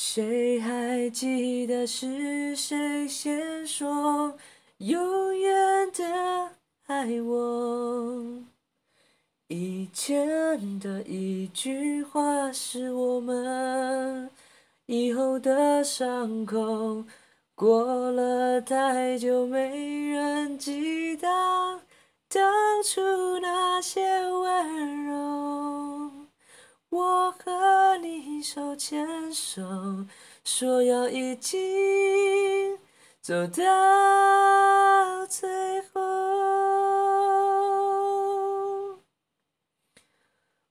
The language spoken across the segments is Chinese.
谁还记得是谁先说永远的爱我？以前的一句话是我们以后的伤口。过了太久，没人记得当初那些温柔。我和手牵手，说要一起走到最后。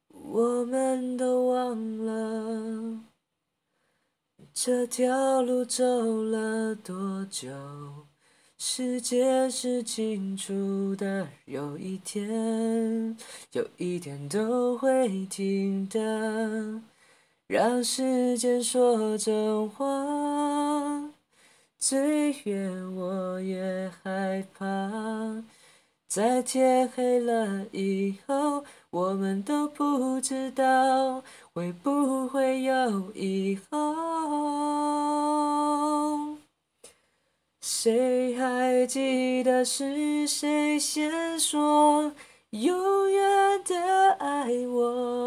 我们都忘了。这条路走了多久？时间是清楚的，有一天，有一天都会停的。让时间说真话，最远我也害怕。在天黑了以后，我们都不知道会不会有以后。谁还记得是谁先说永远的爱我？